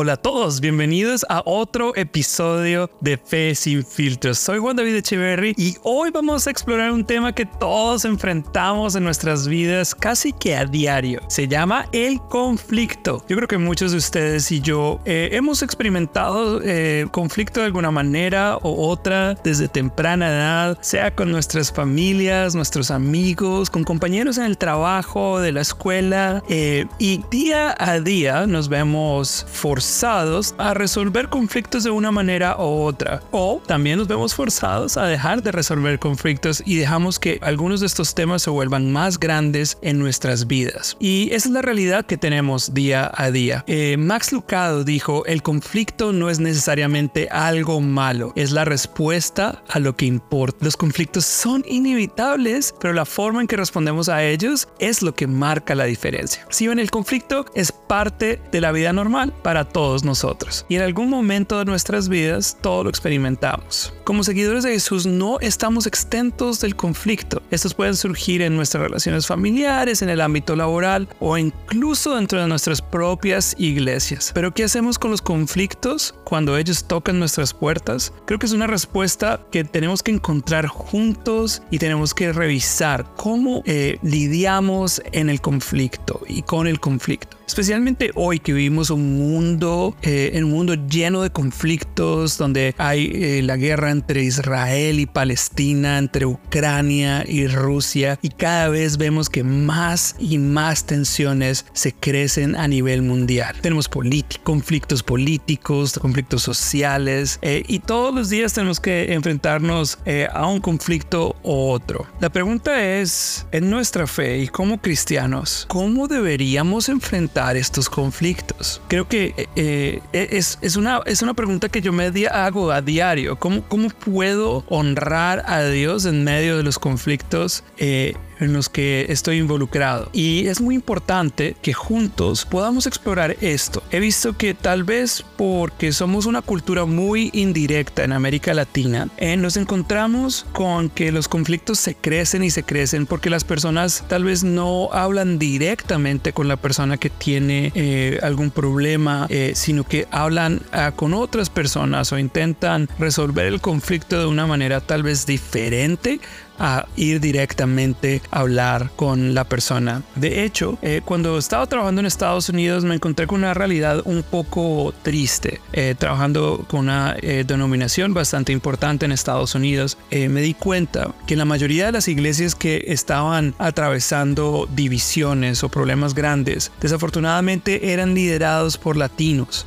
Hola a todos, bienvenidos a otro episodio de Fe sin filtros. Soy Juan David Echeverry y hoy vamos a explorar un tema que todos enfrentamos en nuestras vidas casi que a diario. Se llama el conflicto. Yo creo que muchos de ustedes y yo eh, hemos experimentado eh, conflicto de alguna manera u otra desde temprana edad, sea con nuestras familias, nuestros amigos, con compañeros en el trabajo, de la escuela eh, y día a día nos vemos forzados forzados a resolver conflictos de una manera u otra. O también nos vemos forzados a dejar de resolver conflictos y dejamos que algunos de estos temas se vuelvan más grandes en nuestras vidas. Y esa es la realidad que tenemos día a día. Eh, Max Lucado dijo, el conflicto no es necesariamente algo malo, es la respuesta a lo que importa. Los conflictos son inevitables, pero la forma en que respondemos a ellos es lo que marca la diferencia. Si ven, el conflicto es parte de la vida normal para todos nosotros. Y en algún momento de nuestras vidas todo lo experimentamos. Como seguidores de Jesús no estamos exentos del conflicto. Estos pueden surgir en nuestras relaciones familiares, en el ámbito laboral o incluso dentro de nuestras propias iglesias. Pero ¿qué hacemos con los conflictos cuando ellos tocan nuestras puertas? Creo que es una respuesta que tenemos que encontrar juntos y tenemos que revisar cómo eh, lidiamos en el conflicto y con el conflicto. Especialmente hoy que vivimos un mundo, eh, un mundo lleno de conflictos, donde hay eh, la guerra entre Israel y Palestina, entre Ucrania y Rusia, y cada vez vemos que más y más tensiones se crecen a nivel mundial. Tenemos conflictos políticos, conflictos sociales, eh, y todos los días tenemos que enfrentarnos a un conflicto u otro. La pregunta es, en nuestra fe y como cristianos, ¿cómo deberíamos enfrentar estos conflictos? Creo que eh, eh, es, es, una, es una pregunta que yo me hago a diario. ¿Cómo, ¿Cómo puedo honrar a Dios en medio de los conflictos? Eh, en los que estoy involucrado. Y es muy importante que juntos podamos explorar esto. He visto que tal vez porque somos una cultura muy indirecta en América Latina, eh, nos encontramos con que los conflictos se crecen y se crecen porque las personas tal vez no hablan directamente con la persona que tiene eh, algún problema, eh, sino que hablan ah, con otras personas o intentan resolver el conflicto de una manera tal vez diferente a ir directamente a hablar con la persona. De hecho, eh, cuando estaba trabajando en Estados Unidos me encontré con una realidad un poco triste. Eh, trabajando con una eh, denominación bastante importante en Estados Unidos, me di cuenta que la mayoría de las iglesias que estaban atravesando divisiones o problemas grandes, desafortunadamente eran liderados por latinos.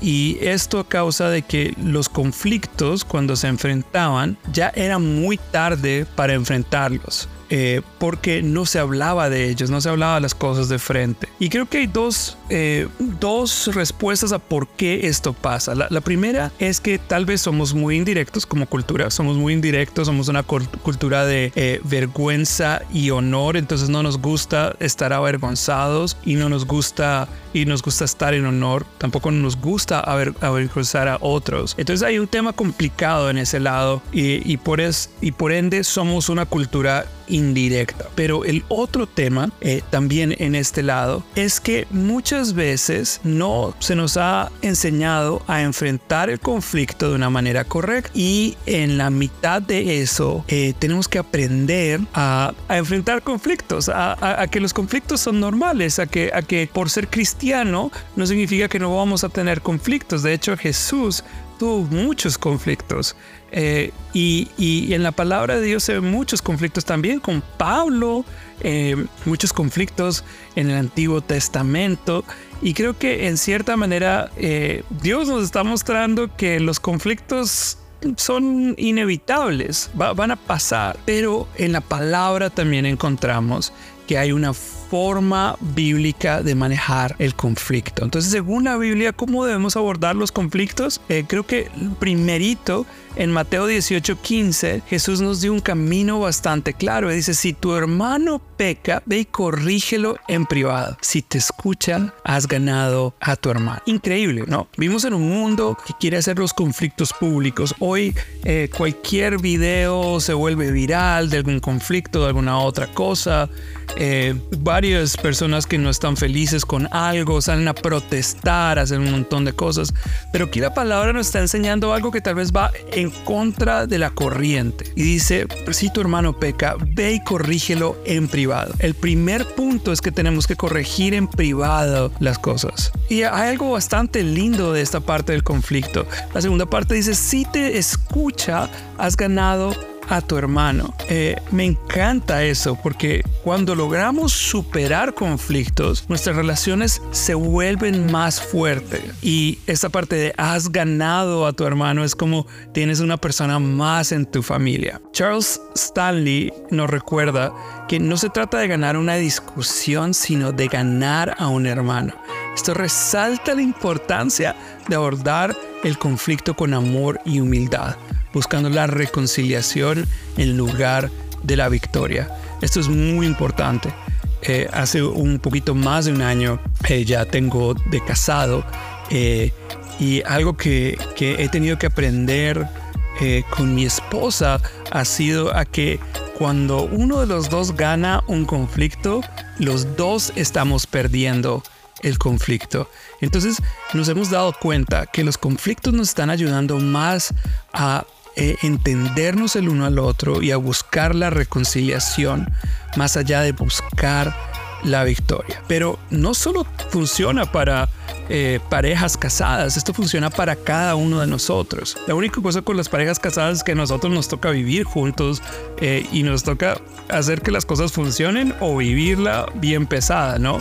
y esto a causa de que los conflictos cuando se enfrentaban ya era muy tarde para enfrentarlos. Eh, porque no se hablaba de ellos, no se hablaba de las cosas de frente. Y creo que hay dos, eh, dos respuestas a por qué esto pasa. La, primera es que tal vez somos muy indirectos como cultura, somos muy indirectos, somos una cultura de eh, vergüenza y honor, entonces no nos gusta estar avergonzados y no nos gusta y nos gusta estar en honor, tampoco nos gusta avergonzar a otros. Entonces hay un tema complicado en ese lado y, y, por, es, y por ende somos una cultura indirecta. Pero el otro tema eh, también en este lado es que muchas veces no se nos ha enseñado a enfrentar el conflicto de una manera correcta y en la mitad de eso eh, tenemos que aprender a, enfrentar conflictos, a, que los conflictos son normales, a que, a que por ser cristiano no significa que no vamos a tener conflictos. De hecho, Jesús tuvo muchos conflictos. Eh, y, en la palabra de Dios se ven muchos conflictos también con Pablo, eh, muchos conflictos en el Antiguo Testamento. Y creo que en cierta manera eh, Dios nos está mostrando que los conflictos son inevitables, van a pasar, pero en la palabra también encontramos que hay una forma bíblica de manejar el conflicto. Entonces, según la Biblia, ¿cómo debemos abordar los conflictos? Eh, creo que primerito en Mateo 18:15 Jesús nos dio un camino bastante claro. Dice, si tu hermano peca, ve y corrígelo en privado. Si te escuchan, has ganado a tu hermano. Increíble, ¿no? Vivimos en un mundo que quiere hacer los conflictos públicos. Hoy eh, cualquier video se vuelve viral de algún conflicto, de alguna otra cosa. Eh, varias personas que no están felices con algo, salen a protestar, hacen un montón de cosas, pero aquí la palabra nos está enseñando algo que tal vez va en contra de la corriente. Y dice, si tu hermano peca, ve y corrígelo en privado. El primer punto es que tenemos que corregir en privado las cosas. Y hay algo bastante lindo de esta parte del conflicto. La segunda parte dice, si te escucha, has ganado a tu hermano. Eh, me encanta eso porque cuando logramos superar conflictos, nuestras relaciones se vuelven más fuertes. Y esta parte de has ganado a tu hermano es como tienes una persona más en tu familia. Charles Stanley nos recuerda que no se trata de ganar una discusión, sino de ganar a un hermano. Esto resalta la importancia de abordar el conflicto con amor y humildad buscando la reconciliación en lugar de la victoria. Esto es muy importante. Eh, hace un poquito más de un año eh, ya tengo de casado eh, y algo que, que, he tenido que aprender con mi esposa ha sido a que cuando uno de los dos gana un conflicto, los dos estamos perdiendo el conflicto. Entonces nos hemos dado cuenta que los conflictos nos están ayudando más a eh, entendernos el uno al otro y a buscar la reconciliación más allá de buscar la victoria. Pero no solo funciona para eh, parejas casadas, esto funciona para cada uno de nosotros. La única cosa con las parejas casadas es que nosotros nos toca vivir juntos eh, y nos toca hacer que las cosas funcionen o vivirla bien pesada, ¿no?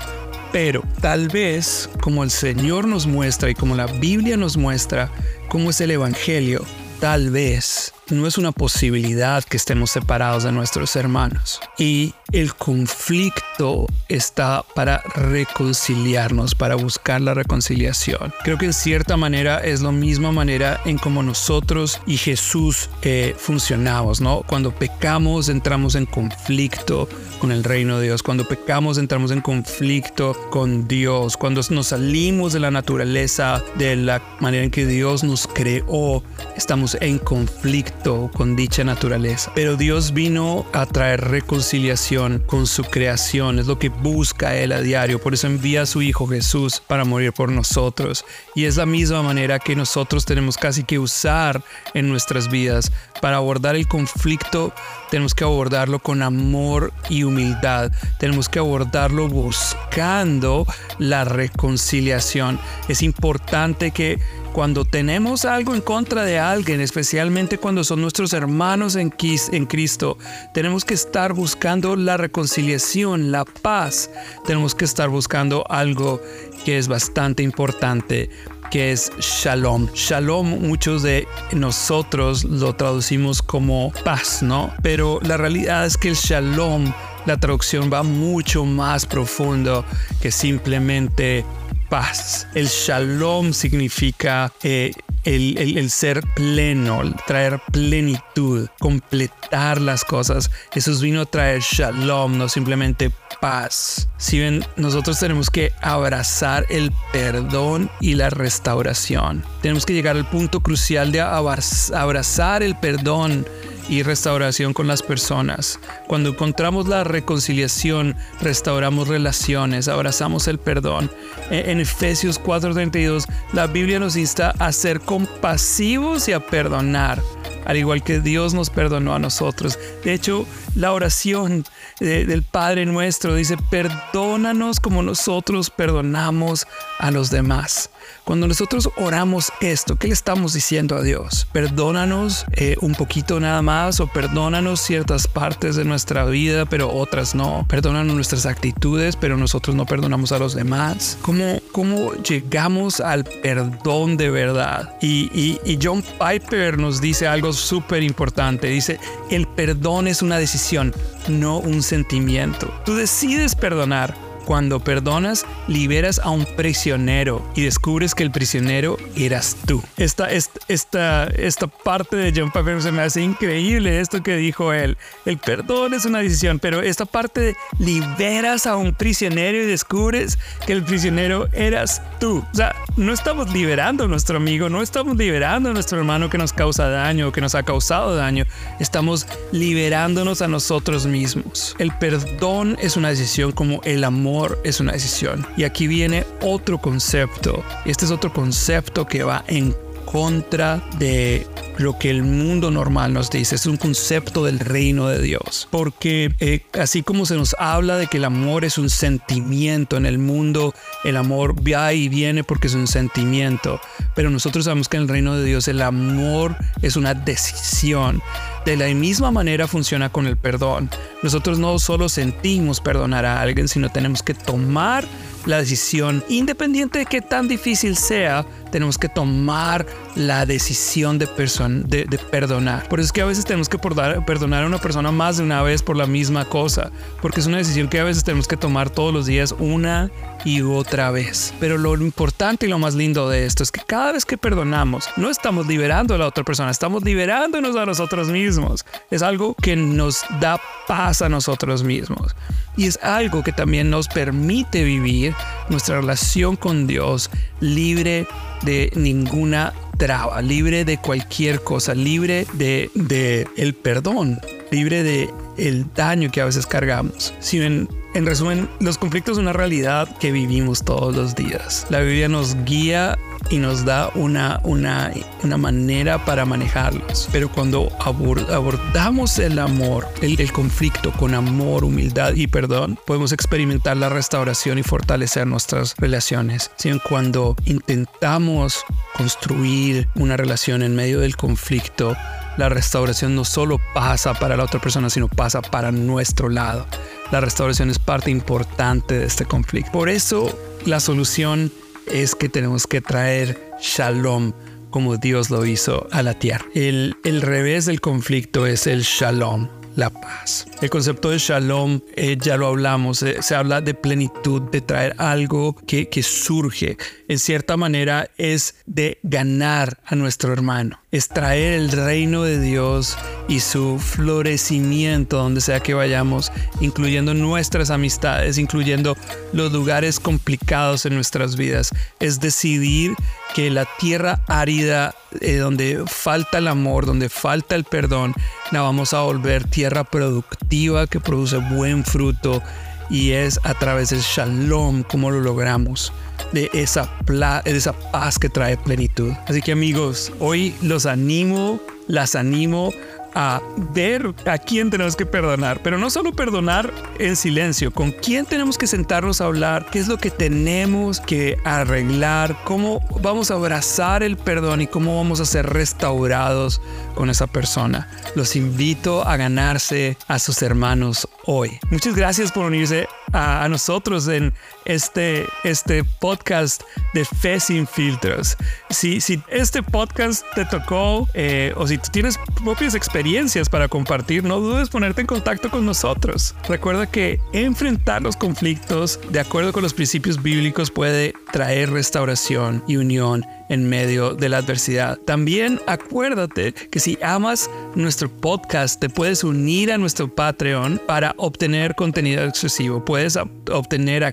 Pero tal vez como el Señor nos muestra y como la Biblia nos muestra cómo es el Evangelio, tal vez no es una posibilidad que estemos separados de nuestros hermanos. Y el conflicto está para reconciliarnos, para buscar la reconciliación. Creo que en cierta manera es la misma manera en como nosotros y Jesús eh, funcionamos, ¿no? Cuando pecamos entramos en conflicto con el reino de Dios. Cuando pecamos entramos en conflicto con Dios. Cuando nos salimos de la naturaleza, de la manera en que Dios nos creó, estamos en conflicto con dicha naturaleza. Pero Dios vino a traer reconciliación con su creación, es lo que busca Él a diario, por eso envía a su Hijo Jesús para morir por nosotros. Y es la misma manera que nosotros tenemos casi que usar en nuestras vidas. Para abordar el conflicto tenemos que abordarlo con amor y humildad, tenemos que abordarlo buscando la reconciliación. Es importante que cuando tenemos algo en contra de alguien, especialmente cuando son nuestros hermanos en, Cristo, tenemos que estar buscando la reconciliación, la paz. Tenemos que estar buscando algo que es bastante importante que es shalom. Shalom muchos de nosotros lo traducimos como paz, ¿no? Pero la realidad es que el shalom, la traducción va mucho más profundo que simplemente paz. El shalom significa eh, el, ser pleno, traer plenitud, completar las cosas. Jesús vino a traer shalom, no simplemente paz. Si ven, nosotros tenemos que abrazar el perdón y la restauración. Tenemos que llegar al punto crucial de abrazar el perdón y restauración con las personas. Cuando encontramos la reconciliación, restauramos relaciones, abrazamos el perdón. E, en Efesios 4:32, la Biblia nos insta a ser compasivos y a perdonar, al igual que Dios nos perdonó a nosotros. De hecho, la oración del Padre nuestro dice, perdónanos como nosotros perdonamos a los demás. Cuando nosotros oramos esto, ¿qué le estamos diciendo a Dios? Perdónanos eh, un poquito nada más o perdónanos ciertas partes de nuestra vida, pero otras no. Perdónanos nuestras actitudes, pero nosotros no perdonamos a los demás. ¿Cómo, cómo llegamos al perdón de verdad? Y, y John Piper nos dice algo súper importante. Dice, el perdón es una decisión, no un sentimiento. Tú decides perdonar Cuando perdonas, liberas a un prisionero y descubres que el prisionero eras tú. Esta, esta, esta, esta parte de John Piper se me hace increíble esto que dijo él. El perdón es una decisión, pero esta parte de liberas a un prisionero y descubres que el prisionero eras tú. O sea, no estamos liberando a nuestro amigo, no estamos liberando a nuestro hermano que nos causa daño, que nos ha causado daño. Estamos liberándonos a nosotros mismos. El perdón es una decisión como el amor es una decisión. Y aquí viene otro concepto. Este es otro concepto que va en contra de lo que el mundo normal nos dice. Es un concepto del reino de Dios. Porque eh, así como se nos habla de que el amor es un sentimiento en el mundo, el amor va y viene porque es un sentimiento. Pero nosotros sabemos que en el reino de Dios el amor es una decisión. De la misma manera funciona con el perdón. Nosotros no solo sentimos perdonar a alguien, sino tenemos que tomar la decisión, independiente de que tan difícil sea, tenemos que tomar la decisión de, de, perdonar. Por eso es que a veces tenemos que perdonar a una persona más de una vez por la misma cosa, porque es una decisión que a veces tenemos que tomar todos los días una y otra vez. Pero lo importante y lo más lindo de esto es que cada vez que perdonamos, no estamos liberando a la otra persona, estamos liberándonos a nosotros mismos. Es algo que nos da paz a nosotros mismos. Y es algo que también nos permite vivir nuestra relación con Dios libre de ninguna traba, libre de cualquier cosa, libre de, el perdón, libre de el daño que a veces cargamos. Si en, en resumen, los conflictos son una realidad que vivimos todos los días. La Biblia nos guía y nos da una, una, una manera para manejarlos. Pero cuando abordamos el amor, el, conflicto con amor, humildad y perdón, podemos experimentar la restauración y fortalecer nuestras relaciones. ¿Sí? Cuando intentamos construir una relación en medio del conflicto, la restauración no solo pasa para la otra persona, sino pasa para nuestro lado. La restauración es parte importante de este conflicto. Por eso la solución es que tenemos que traer shalom como Dios lo hizo a la tierra. El, el revés del conflicto es el shalom la paz. El concepto de shalom, eh, ya lo hablamos, eh, se habla de plenitud, de traer algo que, surge. En cierta manera es de ganar a nuestro hermano, es traer el reino de Dios y su florecimiento donde sea que vayamos, incluyendo nuestras amistades, incluyendo los lugares complicados en nuestras vidas. Es decidir que la tierra árida, eh, donde falta el amor, donde falta el perdón, la vamos a volver tierra productiva que produce buen fruto y es a través del shalom como lo logramos, de esa, de esa paz que trae plenitud. Así que amigos, hoy los animo, las animo a ver a quién tenemos que perdonar, pero no solo perdonar en silencio, con quién tenemos que sentarnos a hablar, qué es lo que tenemos que arreglar, cómo vamos a abrazar el perdón y cómo vamos a ser restaurados con esa persona. Los invito a ganarse a sus hermanos hoy. Muchas gracias por unirse a, nosotros en este, este podcast de Fe sin filtros. Si, si este podcast te tocó eh, o si tú tienes propias experiencias, para compartir, no dudes ponerte en contacto con nosotros. Recuerda que enfrentar los conflictos de acuerdo con los principios bíblicos puede traer restauración y unión en medio de la adversidad. También acuérdate que si amas nuestro podcast, te puedes unir a nuestro Patreon para obtener contenido exclusivo. Puedes obtener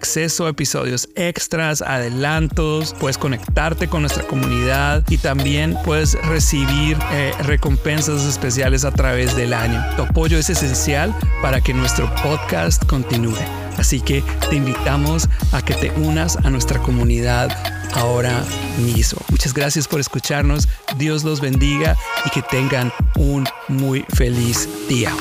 acceso a episodios extras, adelantos, puedes conectarte con nuestra comunidad y también puedes recibir eh, recompensas especiales a través del año. Tu apoyo es esencial para que nuestro podcast continúe. Así que te invitamos a que te unas a nuestra comunidad ahora mismo. Muchas gracias por escucharnos. Dios los bendiga y que tengan un muy feliz día.